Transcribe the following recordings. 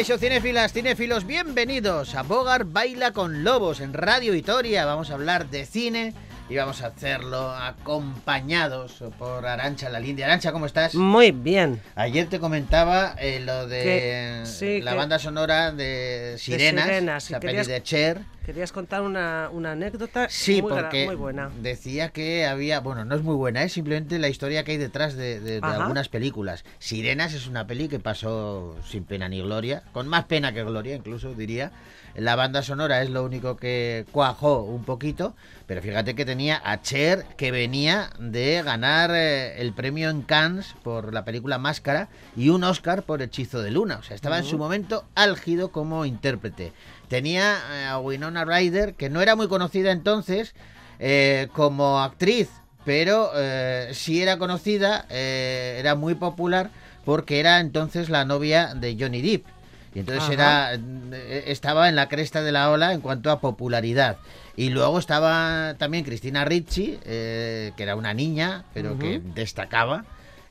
Caixo Cinefilas, Cinefilos, bienvenidos a Bogar Baila con Lobos en Radio Vitoria. Vamos a hablar de cine y vamos a hacerlo acompañados por Arancha la Lindia. Arancha, ¿cómo estás? Muy bien. Ayer te comentaba eh, lo de Que- sí, la que- banda sonora de Sirenas, Sirenas, y la peli de Cher. Querías contar una, una anécdota Sí, muy, porque muy buena. decía que había, bueno, no es muy buena, es simplemente la historia que hay detrás de, de- de algunas películas. Sirenas es una peli que pasó sin pena ni gloria, con más pena que gloria incluso diría. La banda sonora es lo único que cuajó un poquito, pero fíjate que tenía a Cher que venía de ganar eh, el premio en Cannes por la película Máscara y un Oscar por Hechizo de Luna. O sea, estaba en su momento álgido como intérprete. Tenía eh, a Winona Ryder, que no era muy conocida entonces eh, como actriz, pero eh, sí era conocida, era muy popular porque era entonces la novia de Johnny Depp. Y entonces Ajá. era eh, estaba en la cresta de la ola en cuanto a popularidad. Y luego estaba también Cristina Ricci, eh, que era una niña, pero que destacaba.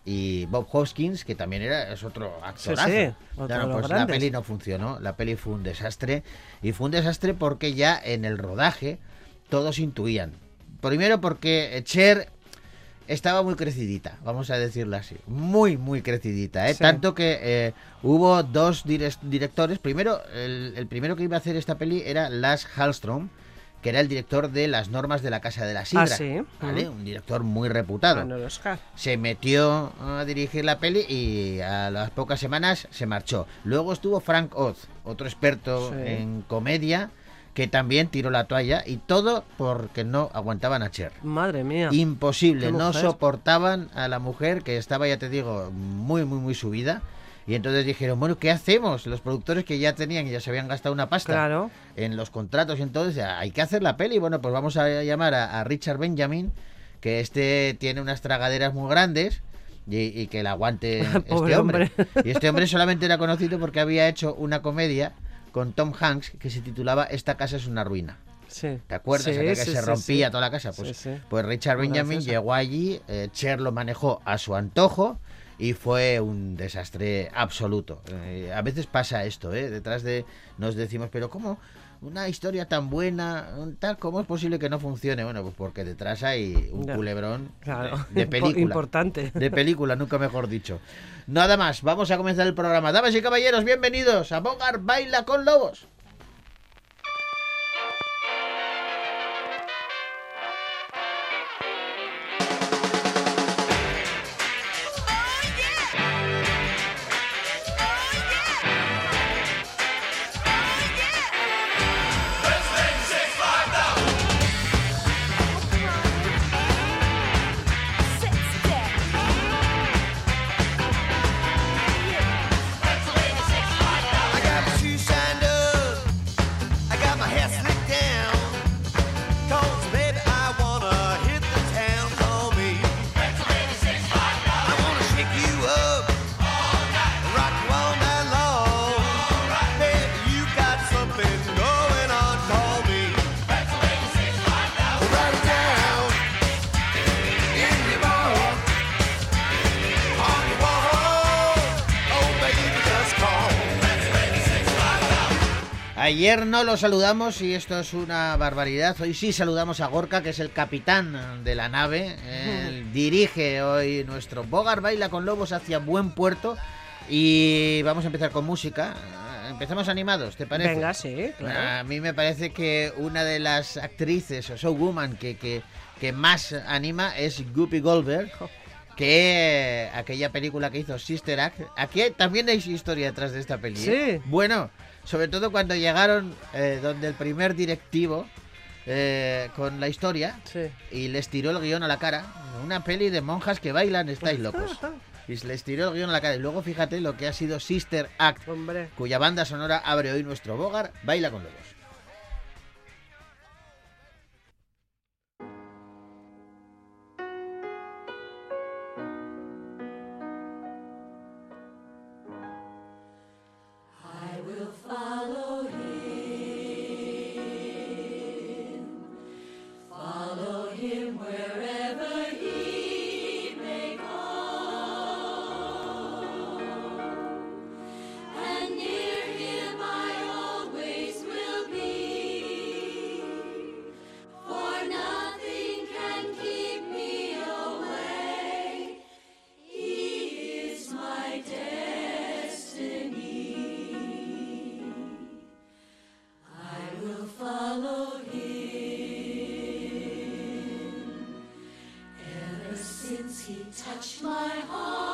Y Bob Hoskins, que también era, es otro actorazo. sí, otro Claro, pues la peli no funcionó, la peli fue un desastre. Y fue un desastre porque ya en el rodaje todos intuían. Primero porque Cher estaba muy crecidita, vamos a decirlo así. Muy, muy crecidita. ¿eh? Sí. Tanto que eh, hubo dos dire- directores. Primero, el, el primero que iba a hacer esta peli era Lars Hallström, que era el director de Las normas de la Casa de la Sidra. Ah, sí. ¿vale? Ujú. Un director muy reputado Oscar. se metió a dirigir la peli y a las pocas semanas se marchó. Luego estuvo Frank Oz, otro experto Sí. en comedia, que también tiró la toalla y todo porque no aguantaban a Cher. Madre mía. Imposible, no soportaban a la mujer que estaba, ya te digo, muy, muy, muy subida. Y entonces dijeron, bueno, ¿qué hacemos? Los productores que ya tenían y ya se habían gastado una pasta Claro. en los contratos y entonces hay que hacer la peli. Bueno, pues vamos a llamar a, a Richard Benjamin, que este tiene unas tragaderas muy grandes y, y que la aguante este hombre. hombre. Y este hombre solamente era conocido porque había hecho una comedia con Tom Hanks que se titulaba Esta casa es una ruina. Sí. ¿Te acuerdas? Sí, que sí, se rompía toda la casa. Pues, pues Richard Benjamin llegó allí, eh, Cher lo manejó a su antojo y fue un desastre absoluto. Eh, a veces pasa esto, ¿eh? Detrás de nos decimos, pero ¿cómo? Una historia tan buena, tal, ¿cómo es posible que no funcione? Bueno, pues porque detrás hay un culebrón Claro. de, de película. Importante. De película, nunca mejor dicho. Nada más, vamos a comenzar el programa. Damas y caballeros, bienvenidos a Bogar Baila con Lobos. Ayer no lo saludamos y esto es una barbaridad. Hoy sí saludamos a Gorka, que es el capitán de la nave. Él dirige hoy nuestro Bogar Baila con Lobos hacia buen puerto. Y vamos a empezar con música. Empezamos animados, ¿te parece? Venga, sí, claro. A mí me parece que una de las actrices o showwoman que, que, que más anima es Guppy Goldberg. Que aquella película que hizo Sister Act. Aquí también hay historia detrás de esta peli. ¿eh? Sí. Bueno, sobre todo cuando llegaron eh, donde el primer directivo eh, con la historia Sí. y les tiró el guion a la cara. Una peli de monjas que bailan, estáis locos. Y les tiró el guion a la cara. Y luego fíjate lo que ha sido Sister Act, Hombre. cuya banda sonora abre hoy nuestro Bogar, Baila con Lobos. He touched my heart,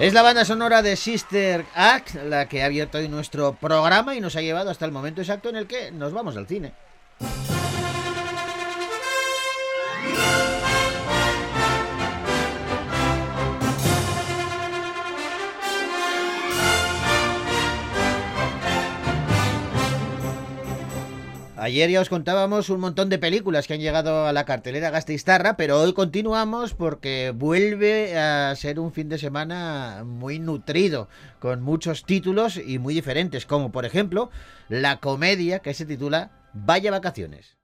Es la banda sonora de Sister Act la que ha abierto hoy nuestro programa y nos ha llevado hasta el momento exacto en el que nos vamos al cine. Ayer ya os contábamos un montón de películas que han llegado a la cartelera Gasteiztarra, pero hoy continuamos porque vuelve a ser un fin de semana muy nutrido, con muchos títulos y muy diferentes, como por ejemplo la comedia que se titula Vaya Vacaciones.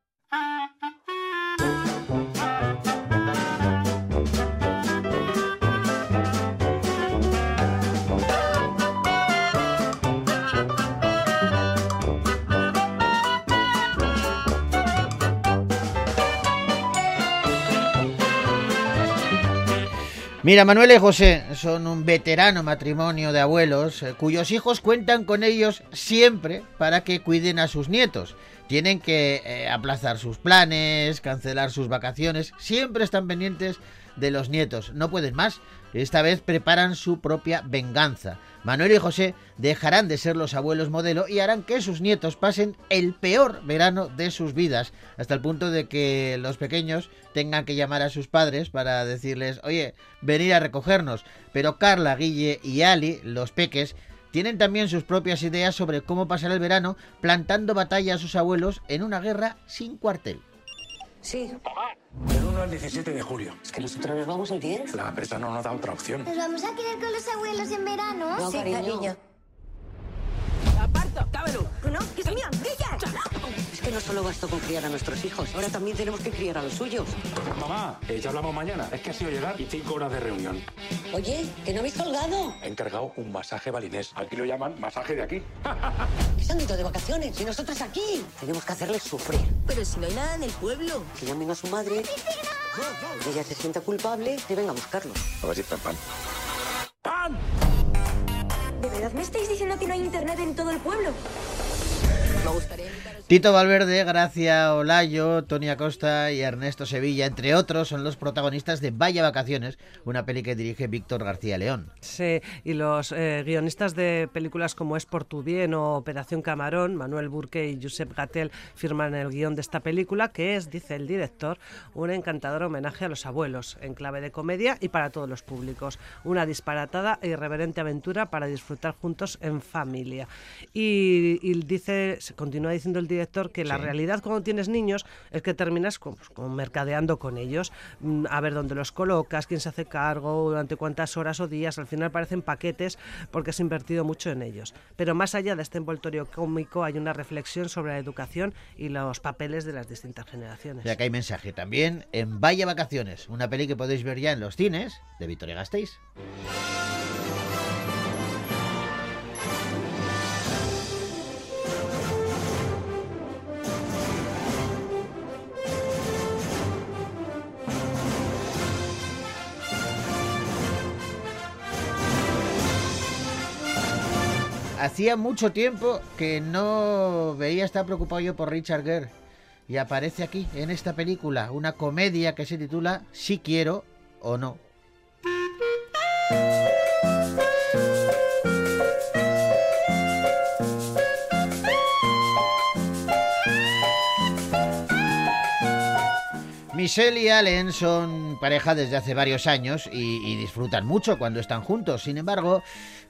Mira, Manuel y José son un veterano matrimonio de abuelos eh, cuyos hijos cuentan con ellos siempre para que cuiden a sus nietos. Tienen que eh, aplazar sus planes, cancelar sus vacaciones, siempre están pendientes de los nietos, no pueden más. Esta vez preparan su propia venganza. Manuel y José dejarán de ser los abuelos modelo y harán que sus nietos pasen el peor verano de sus vidas, hasta el punto de que los pequeños tengan que llamar a sus padres para decirles, oye, venir a recogernos. Pero Carla, Guille y Ali, los peques, tienen también sus propias ideas sobre cómo pasar el verano, plantando batalla a sus abuelos en una guerra sin cuartel. Sí, 1 al 17 de julio. es que nosotros nos vamos el 10. La empresa no nos da otra opción. ¿Nos vamos a quedar con los abuelos en verano? No, sí, cariño. cariño. ¡Aparta! ¡Cábelo! ¡No, que es mía! Es que no solo bastó con criar a nuestros hijos, ahora también tenemos que criar a los suyos. Mamá, eh, ya hablamos mañana. Es que ha sido llegar y 5 horas de reunión. Oye, que no habéis colgado. He encargado un masaje balinés. Aquí lo llaman masaje de aquí. Se han ido de vacaciones y nosotros aquí. Tenemos que hacerles sufrir. Pero si no hay nada en el pueblo. Que llamen a su madre. Que ella se sienta culpable y venga a buscarlos. A ver si está pan. ¡Pan! ¿De verdad me estáis diciendo que no hay internet en todo el pueblo? Me gustaría invitar Tito Valverde, Gracia Olayo, Tony Acosta y Ernesto Sevilla, entre otros, son los protagonistas de Vaya Vacaciones, una peli que dirige Víctor García León. Sí, y los eh, guionistas de películas como Es por tu bien o Operación Camarón, Manuel Burque y Josep Gatel, firman el guion de esta película, que es, dice el director, un encantador homenaje a los abuelos, en clave de comedia y para todos los públicos. Una disparatada e irreverente aventura para disfrutar juntos en familia. Y, y dice continúa diciendo el director que la Sí. realidad cuando tienes niños es que terminas con, pues, con mercadeando con ellos, mm, a ver dónde los colocas, quién se hace cargo, durante cuántas horas o días, al final parecen paquetes porque has invertido mucho en ellos. Pero más allá de este envoltorio cómico hay una reflexión sobre la educación y los papeles de las distintas generaciones. Sea que hay mensaje también en Vaya Vacaciones, una peli que podéis ver ya en los cines de Victoria Gasteiz. Hacía mucho tiempo que no veía estar preocupado yo por Richard Gere. Y aparece aquí, en esta película, una comedia que se titula Si quiero o no. Michelle y Allen son pareja desde hace varios años y, disfrutan mucho cuando están juntos. Sin embargo,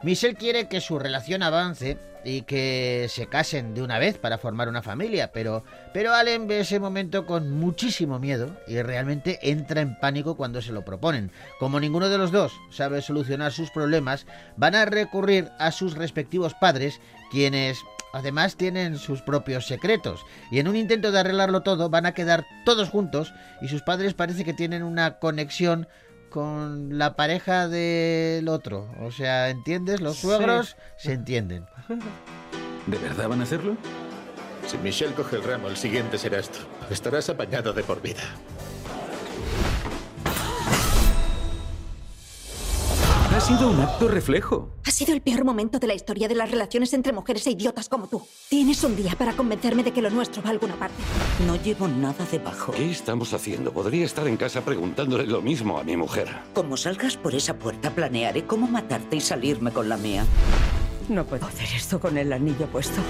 Michelle quiere que su relación avance y que se casen de una vez para formar una familia, pero, pero Allen ve ese momento con muchísimo miedo y realmente entra en pánico cuando se lo proponen. Como ninguno de los dos sabe solucionar sus problemas, van a recurrir a sus respectivos padres, quienes además tienen sus propios secretos y en un intento de arreglarlo todo van a quedar todos juntos y sus padres parece que tienen una conexión con la pareja del otro. O sea, ¿entiendes? Los Sí. suegros se entienden. ¿De verdad van a hacerlo? Si Michelle coge el ramo, el siguiente serás tú. Estarás apañado de por vida. Ha sido un acto reflejo. Ha sido el peor momento de la historia de las relaciones entre mujeres e idiotas como tú. Tienes un día para convencerme de que lo nuestro va a alguna parte. No llevo nada debajo. ¿Qué estamos haciendo? Podría estar en casa preguntándole lo mismo a mi mujer. Como salgas por esa puerta, planearé cómo matarte y salirme con la mía. No puedo hacer esto con el anillo puesto.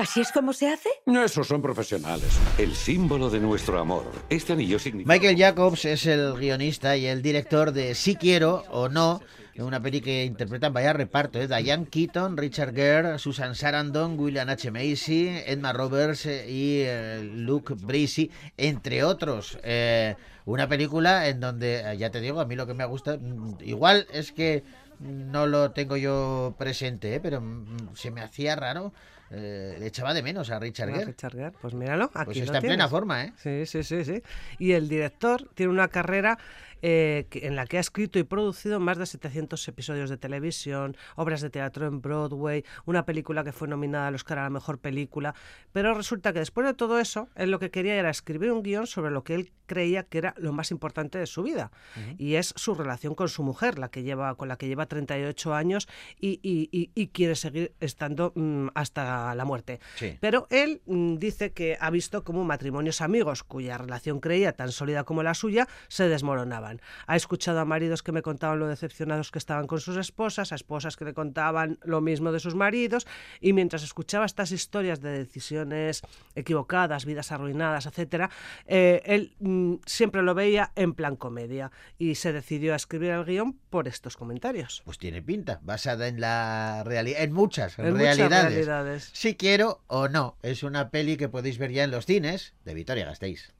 ¿Así es como se hace? No, esos son profesionales. El símbolo de nuestro amor. Este anillo significa... Michael Jacobs es el guionista y el director de Si quiero o no, una peli que interpretan vaya reparto, ¿eh? Diane Keaton, Richard Gere, Susan Sarandon, William H. Macy, Edma Roberts eh, y eh, Luke Bracey, entre otros. Eh, una película en donde, eh, ya te digo, a mí lo que me gusta, mm, igual es que no lo tengo yo presente, ¿eh? pero mm, se me hacía raro. eh, le echaba de menos a Richard Ah, Gere. Richard Gere, Pues míralo, aquí Pues está en plena forma, ¿eh? Sí, sí, sí, sí. Y el director tiene una carrera eh, en la que ha escrito y producido más de 700 episodios de televisión, obras de teatro en Broadway, una película que fue nominada al Oscar a la mejor película. Pero resulta que después de todo eso, él lo que quería era escribir un guion sobre lo que él creía que era lo más importante de su vida. Y es su relación con su mujer, la que lleva, con la que lleva 38 años y, y- y- y quiere seguir estando mm, hasta la muerte. Sí. Pero él mm, dice que ha visto cómo matrimonios amigos, cuya relación creía tan sólida como la suya, se desmoronaban. Ha escuchado a maridos que me contaban lo decepcionados que estaban con sus esposas, a esposas que le contaban lo mismo de sus maridos, y mientras escuchaba estas historias de decisiones equivocadas, vidas arruinadas, etcétera, eh, él mm, siempre lo veía en plan comedia y se decidió a escribir el guion por estos comentarios. Pues tiene pinta, basada en la realidad, en muchas En muchas realidades. realidades. Si quiero o no, es una peli que podéis ver ya en los cines de Vitoria Gasteiz.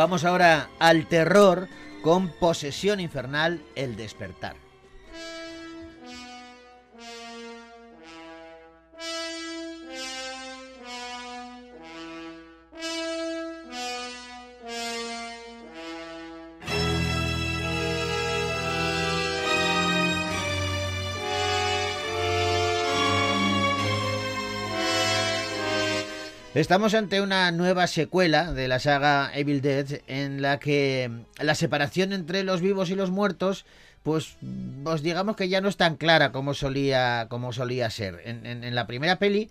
Vamos ahora al terror con Posesión Infernal, El Despertar. Estamos ante una nueva secuela de la saga Evil Dead en la que la separación entre los vivos y los muertos pues os digamos que ya no es tan clara como solía como solía ser. En, en- en la primera peli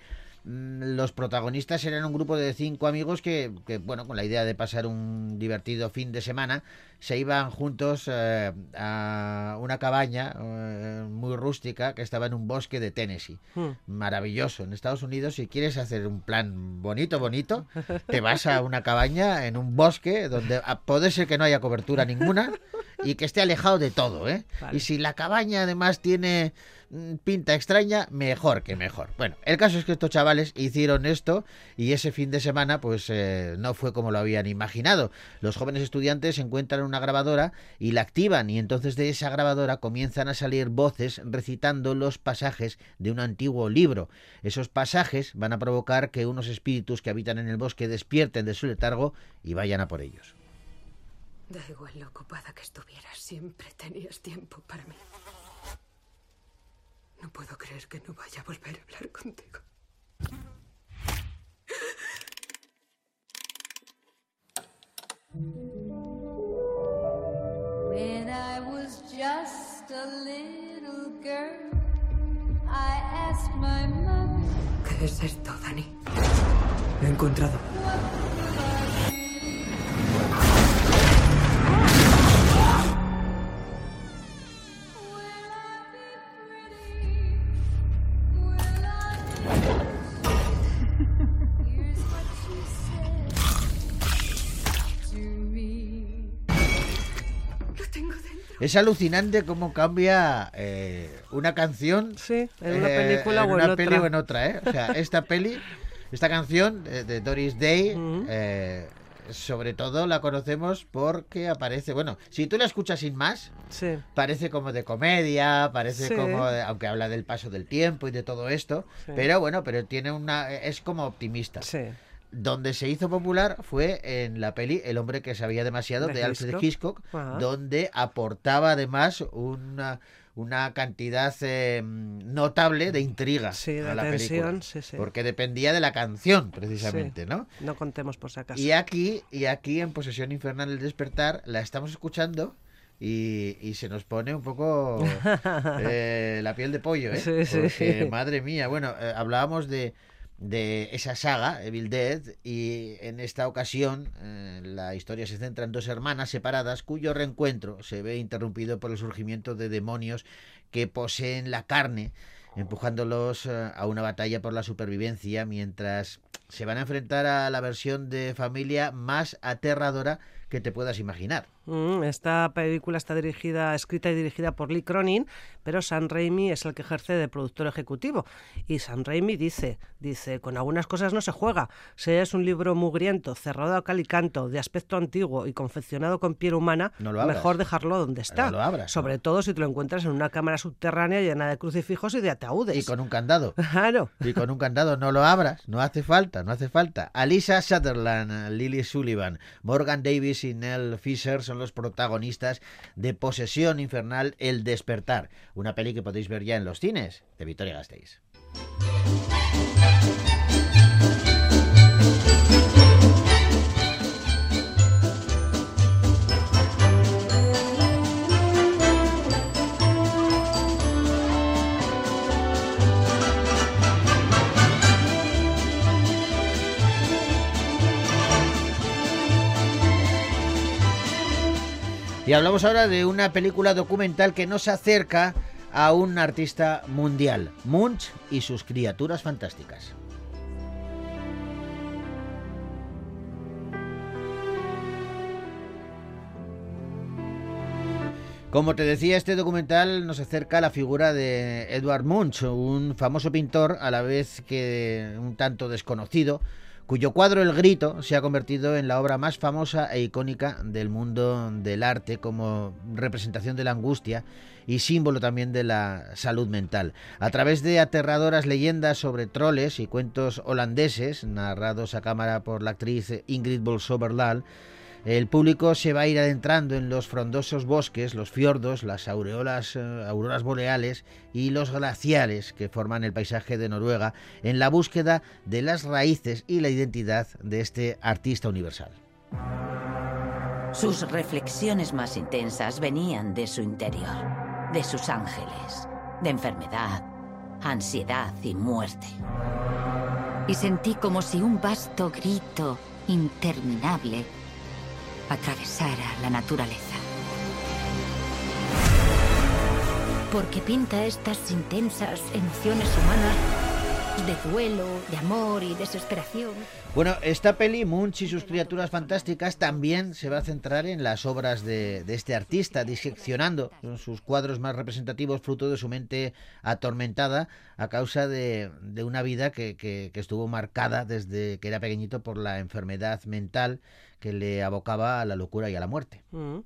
los protagonistas eran un grupo de cinco amigos que, que, bueno, con la idea de pasar un divertido fin de semana, se iban juntos eh, a una cabaña eh, muy rústica que estaba en un bosque de Tennessee. Mm. Maravilloso. En Estados Unidos, si quieres hacer un plan bonito, bonito, te vas a una cabaña en un bosque donde ah, puede ser que no haya cobertura ninguna y que esté alejado de todo, ¿eh? Vale. Y si la cabaña además tiene mm, pinta extraña, mejor que mejor. Bueno, el caso es que estos chavales hicieron esto y ese fin de semana pues eh, no fue como lo habían imaginado. Los jóvenes estudiantes encuentran una grabadora y la activan y entonces de esa grabadora comienzan a salir voces recitando los pasajes de un antiguo libro. Esos pasajes van a provocar que unos espíritus que habitan en el bosque despierten de su letargo y vayan a por ellos. Da igual lo ocupada que estuvieras, siempre tenías tiempo para mí. No puedo creer que no vaya a volver a hablar contigo. When I was just a little girl, I asked my mother. ¿Qué es esto, Dani? Lo he encontrado. Es alucinante cómo cambia eh, una canción en una eh, película en o en una otra. peli o en otra, ¿eh? O sea, esta peli, esta canción de Doris Day, eh, sobre todo la conocemos porque aparece, bueno, si tú la escuchas sin más, Sí. parece como de comedia, parece Sí. como, de- aunque habla del paso del tiempo y de todo esto, pero bueno, pero tiene una, es como optimista. Donde se hizo popular fue en la peli El hombre que sabía demasiado de, De Alfred Hitchcock. Donde aportaba además una, una cantidad eh, notable de intriga de a la tensión, película. sí, sí. Porque dependía de la canción, precisamente, Sí. ¿no? No contemos por si acaso. Y aquí, y aquí en Posesión Infernal el despertar, la estamos escuchando y, y se nos pone un poco eh, la piel de pollo, ¿eh? Sí, sí. Porque, madre mía, bueno, eh, hablábamos de, de esa saga, Evil Dead, y en esta ocasión eh, la historia se centra en dos hermanas separadas cuyo reencuentro se ve interrumpido por el surgimiento de demonios que poseen la carne empujándolos eh, a una batalla por la supervivencia mientras se van a enfrentar a la versión de familia más aterradora que te puedas imaginar. Mm, Esta película está dirigida, escrita y dirigida por Lee Cronin, pero Sam Raimi es el que ejerce de productor ejecutivo. Y Sam Raimi dice, dice, con algunas cosas no se juega. Si es un libro mugriento, cerrado a cal y canto, de aspecto antiguo y confeccionado con piel humana, No mejor dejarlo donde está. No lo abras, Sobre todo si te lo encuentras en una cámara subterránea llena de crucifijos y de ataúdes. Y con un candado. Claro. Y con un candado no lo abras, no hace falta, no hace falta. Alisa Sutherland, Lily Sullivan, Morgan Davis y Nell Fisher son los protagonistas de Posesión Infernal El Despertar, una peli que podéis ver ya en los cines de Victoria Gasteiz. Y hablamos ahora de una película documental que nos acerca a un artista mundial, Munch y sus criaturas fantásticas. Como te decía, este documental nos acerca a la figura de Edward Munch, un famoso pintor a la vez que un tanto desconocido, cuyo cuadro El Grito se ha convertido en la obra más famosa e icónica del mundo del arte como representación de la angustia y símbolo también de la salud mental. A través de aterradoras leyendas sobre troles y cuentos holandeses, narrados a cámara por la actriz Ingrid Bolsoverdahl, el público se va a ir adentrando en los frondosos bosques, los fiordos, las aureolas, eh, auroras boreales y los glaciares que forman el paisaje de Noruega en la búsqueda de las raíces y la identidad de este artista universal. Sus reflexiones más intensas venían de su interior, de sus ángeles, de enfermedad, ansiedad y muerte. Y sentí como si un vasto grito interminable atravesara la naturaleza. Porque pinta estas intensas emociones humanas de duelo, de amor y desesperación. Bueno, esta peli, Munch y sus criaturas fantásticas, también se va a centrar en las obras de, de este artista, diseccionando sus cuadros más representativos fruto de su mente atormentada a causa de, de una vida que, estuvo marcada desde que era pequeñito por la enfermedad mental que le abocaba a la locura y a la muerte. Mm.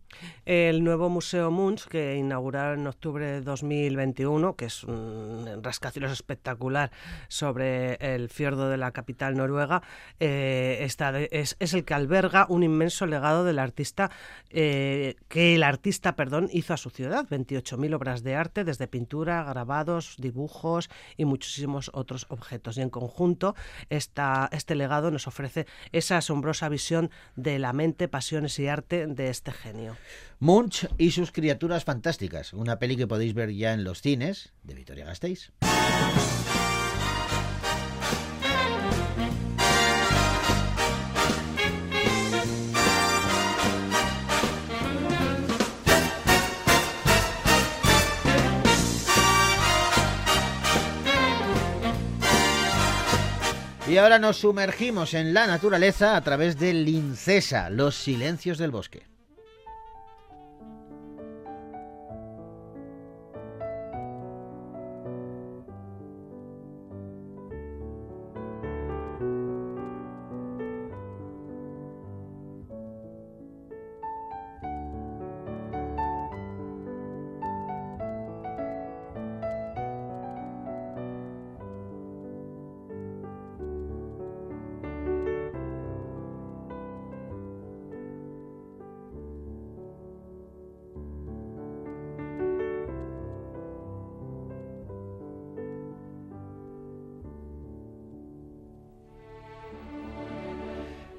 El nuevo Museo Munch, que inauguraron en octubre de 2021, que es un rascacielos espectacular sobre el fiordo de la capital noruega, eh, es, el que alberga un inmenso legado del artista, eh, que el artista, perdón, hizo a su ciudad. 28.000 obras de arte, desde pintura, grabados, dibujos y muchísimos otros objetos. Y en conjunto, esta, este legado nos ofrece esa asombrosa visión de la mente, pasiones y arte de este genio. Munch y sus criaturas fantásticas, una peli que podéis ver ya en los cines de Vitoria Gasteiz. Y ahora nos sumergimos en la naturaleza a través de Lincesa, los silencios del bosque.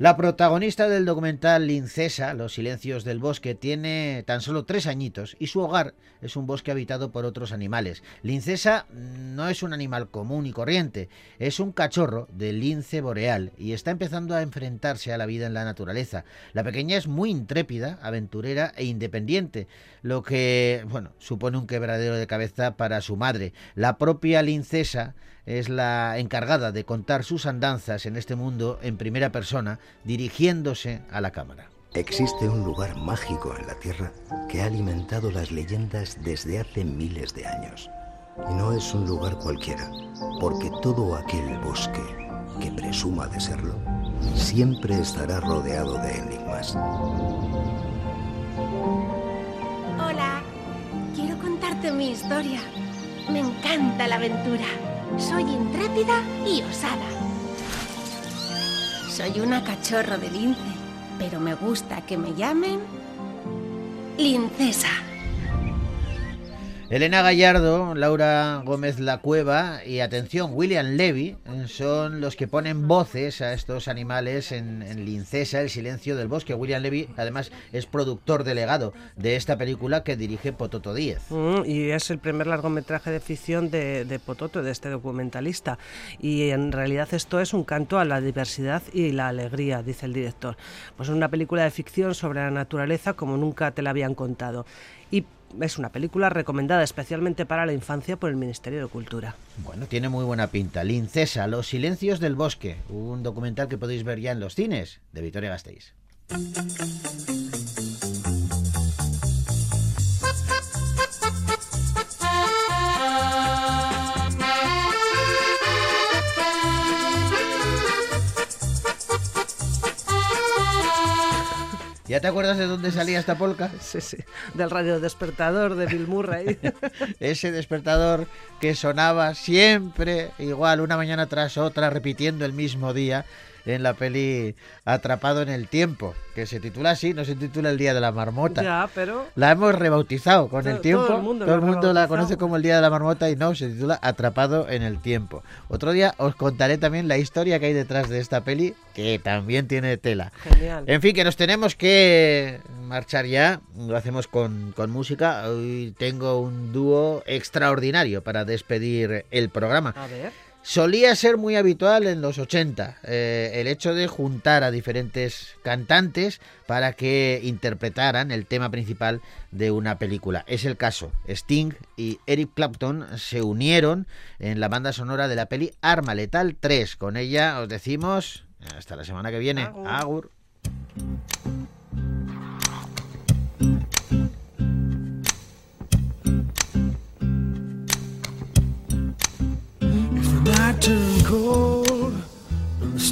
La protagonista del documental Lincesa, Los silencios del bosque, tiene tan solo tres añitos y su hogar es un bosque habitado por otros animales. Lincesa no es un animal común y corriente, es un cachorro del lince boreal y está empezando a enfrentarse a la vida en la naturaleza. La pequeña es muy intrépida, aventurera e independiente, lo que, bueno, supone un quebradero de cabeza para su madre. La propia Lincesa es la encargada de contar sus andanzas en este mundo en primera persona, dirigiéndose a la cámara. Existe un lugar mágico en la Tierra que ha alimentado las leyendas desde hace miles de años. Y no es un lugar cualquiera, porque todo aquel bosque que presuma de serlo siempre estará rodeado de enigmas. Hola, quiero contarte mi historia. Me encanta la aventura. Soy intrépida y osada. Soy una cachorro de lince, pero me gusta que me llamen Lincesa. Elena Gallardo, Laura Gómez La Cueva y atención, William Levy eh, son los que ponen voces a estos animales en, Lincesa, El silencio del bosque. William Levy además es productor delegado de esta película que dirige Pototo Díez. Mm, y es el primer largometraje de ficción de, de Pototo, de este documentalista. Y en realidad esto es un canto a la diversidad y la alegría, dice el director. Pues es una película de ficción sobre la naturaleza como nunca te la habían contado. Es una película recomendada especialmente para la infancia por el Ministerio de Cultura. Bueno, tiene muy buena pinta. Lincesa, Los silencios del bosque, un documental que podéis ver ya en los cines de Vitoria Gasteiz. ¿Ya te acuerdas de dónde salía esta polca? Sí, sí, del radio despertador de Bill Murray. Ese despertador que sonaba siempre igual, una mañana tras otra, repitiendo el mismo día en la peli Atrapado en el Tiempo, que se titula así, no se titula El Día de la Marmota. ya, pero... La hemos rebautizado con Todo- el tiempo. todo el mundo Todo el mundo la conoce como el Día de la Marmota y no, se titula Atrapado en el Tiempo. Otro día os contaré también la historia que hay detrás de esta peli, que también tiene tela. Genial. En fin, que nos tenemos que marchar ya. Lo hacemos con, con música. Hoy tengo un dúo extraordinario para despedir el programa. A ver. Solía ser muy habitual en los 80 eh, el hecho de juntar a diferentes cantantes para que interpretaran el tema principal de una película. Es el caso. sting y Eric Clapton se unieron en la banda sonora de la peli Arma Letal 3. Con ella os decimos hasta la semana que viene. Agur.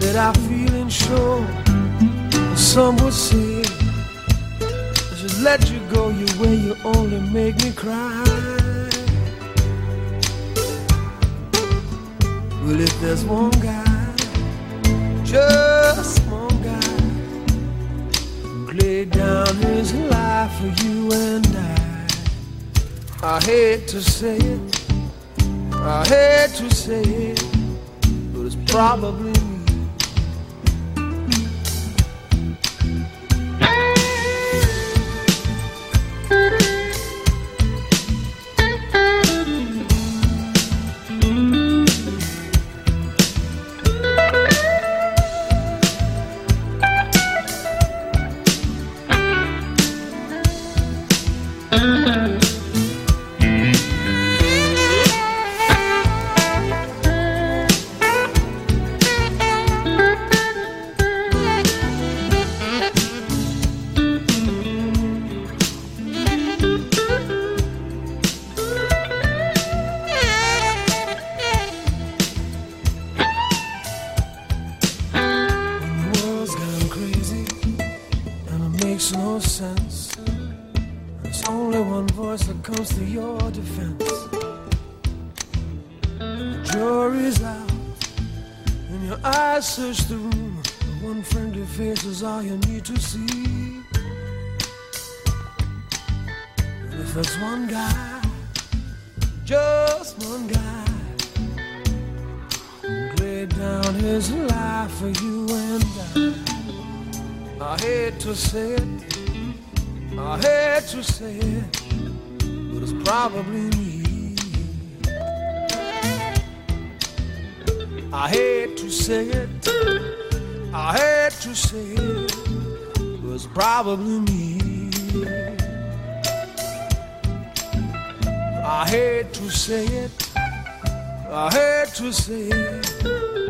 that I feel show. Some would say, I should let you go your way, you only make me cry. Well, if there's one guy, just one guy, who laid down his life for you and I. I hate to say it, I hate to say it, but it's probably for you and I. I hate to say it, I hate to say it, but it's probably me. I hate to say it, I hate to say it, but it's probably me. I hate to say it. I hate to say it,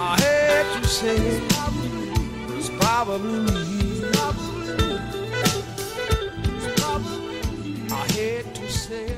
I hate to say It's probably me. I hate to say it.